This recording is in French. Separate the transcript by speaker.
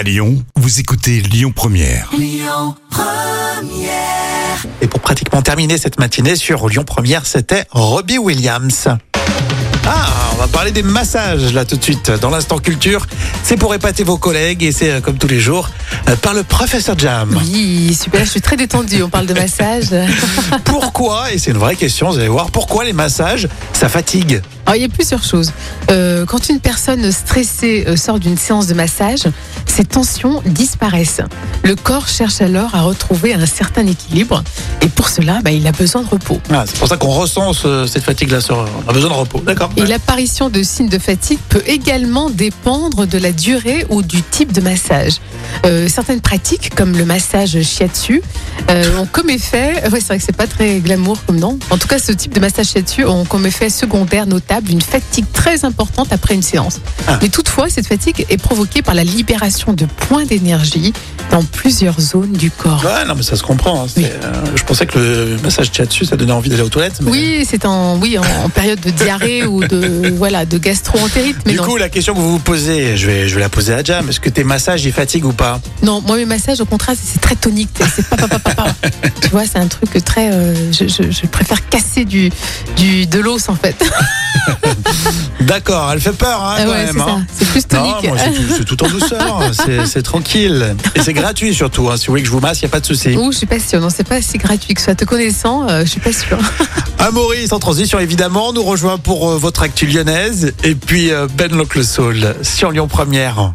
Speaker 1: À Lyon, vous écoutez Lyon Première.
Speaker 2: Et pour pratiquement terminer cette matinée sur Lyon Première, c'était Robbie Williams. Ah, on va parler des massages là tout de suite dans l'instant culture. C'est pour épater vos collègues et c'est euh, comme tous les jours euh, par le professeur Jam.
Speaker 3: Oui, super, je suis très détendue, on parle de massage.
Speaker 2: Pourquoi, et c'est une vraie question, vous allez voir, pourquoi les massages, ça fatigue?
Speaker 3: Alors, il y a plusieurs choses. Euh, quand une personne stressée sort d'une séance de massage, ses tensions disparaissent. Le corps cherche alors à retrouver un certain équilibre et pour cela, bah, il a besoin de repos.
Speaker 2: Ah, C'est pour ça qu'on ressent ce- cette fatigue-là, on a besoin de repos. D'accord.
Speaker 3: Et l'apparition de signes de fatigue peut également dépendre de la durée ou du type de massage. Euh, certaines pratiques, comme le massage shiatsu, euh, ont comme effet, ouais, c'est vrai que c'est pas très glamour comme nom. En tout cas, ce type de massage shiatsu ont comme effet secondaire notable une fatigue très importante après une séance.
Speaker 2: Ah.
Speaker 3: Mais toutefois, cette fatigue est provoquée par la libération de points d'énergie dans plusieurs zones du corps.
Speaker 2: Ouais, non, mais ça se comprend. hein.
Speaker 3: Oui.
Speaker 2: euh, je pensais que le massage dessus ça donnait envie d'aller aux toilettes. mais-
Speaker 3: Oui, c'est en, oui, en, en période de diarrhée ou de, voilà, de gastro-entérite. Mais
Speaker 2: Du
Speaker 3: non,
Speaker 2: coup, la question que vous vous posez, je vais, je vais la poser à Jam. Est-ce que tes massages, ils fatiguent ou pas?
Speaker 3: Non, moi mes massages au contraire c'est- très tonique, c'est pas pas pas tu vois, c'est un truc très. euh, je, je- je préfère casser du, du de l'os en fait.
Speaker 2: D'accord, elle fait peur, hein,
Speaker 3: Ah
Speaker 2: quand
Speaker 3: ouais,
Speaker 2: même. hein.
Speaker 3: C'est plus
Speaker 2: Non,
Speaker 3: tonique.
Speaker 2: moi, c'est tout, en douceur, c'est- c'est tranquille. Et c'est gratuit surtout. hein. Si vous voulez que je vous masse, il n'y a pas de souci.
Speaker 3: Ouh, je suis pas sûre. Non, c'est pas si gratuit que ça. Te connaissant, euh, je suis pas sûre.
Speaker 2: Amaury, sans transition évidemment, nous rejoint pour euh, votre actu lyonnaise. Et puis euh, Ben Locle Soul sur Lyon Première.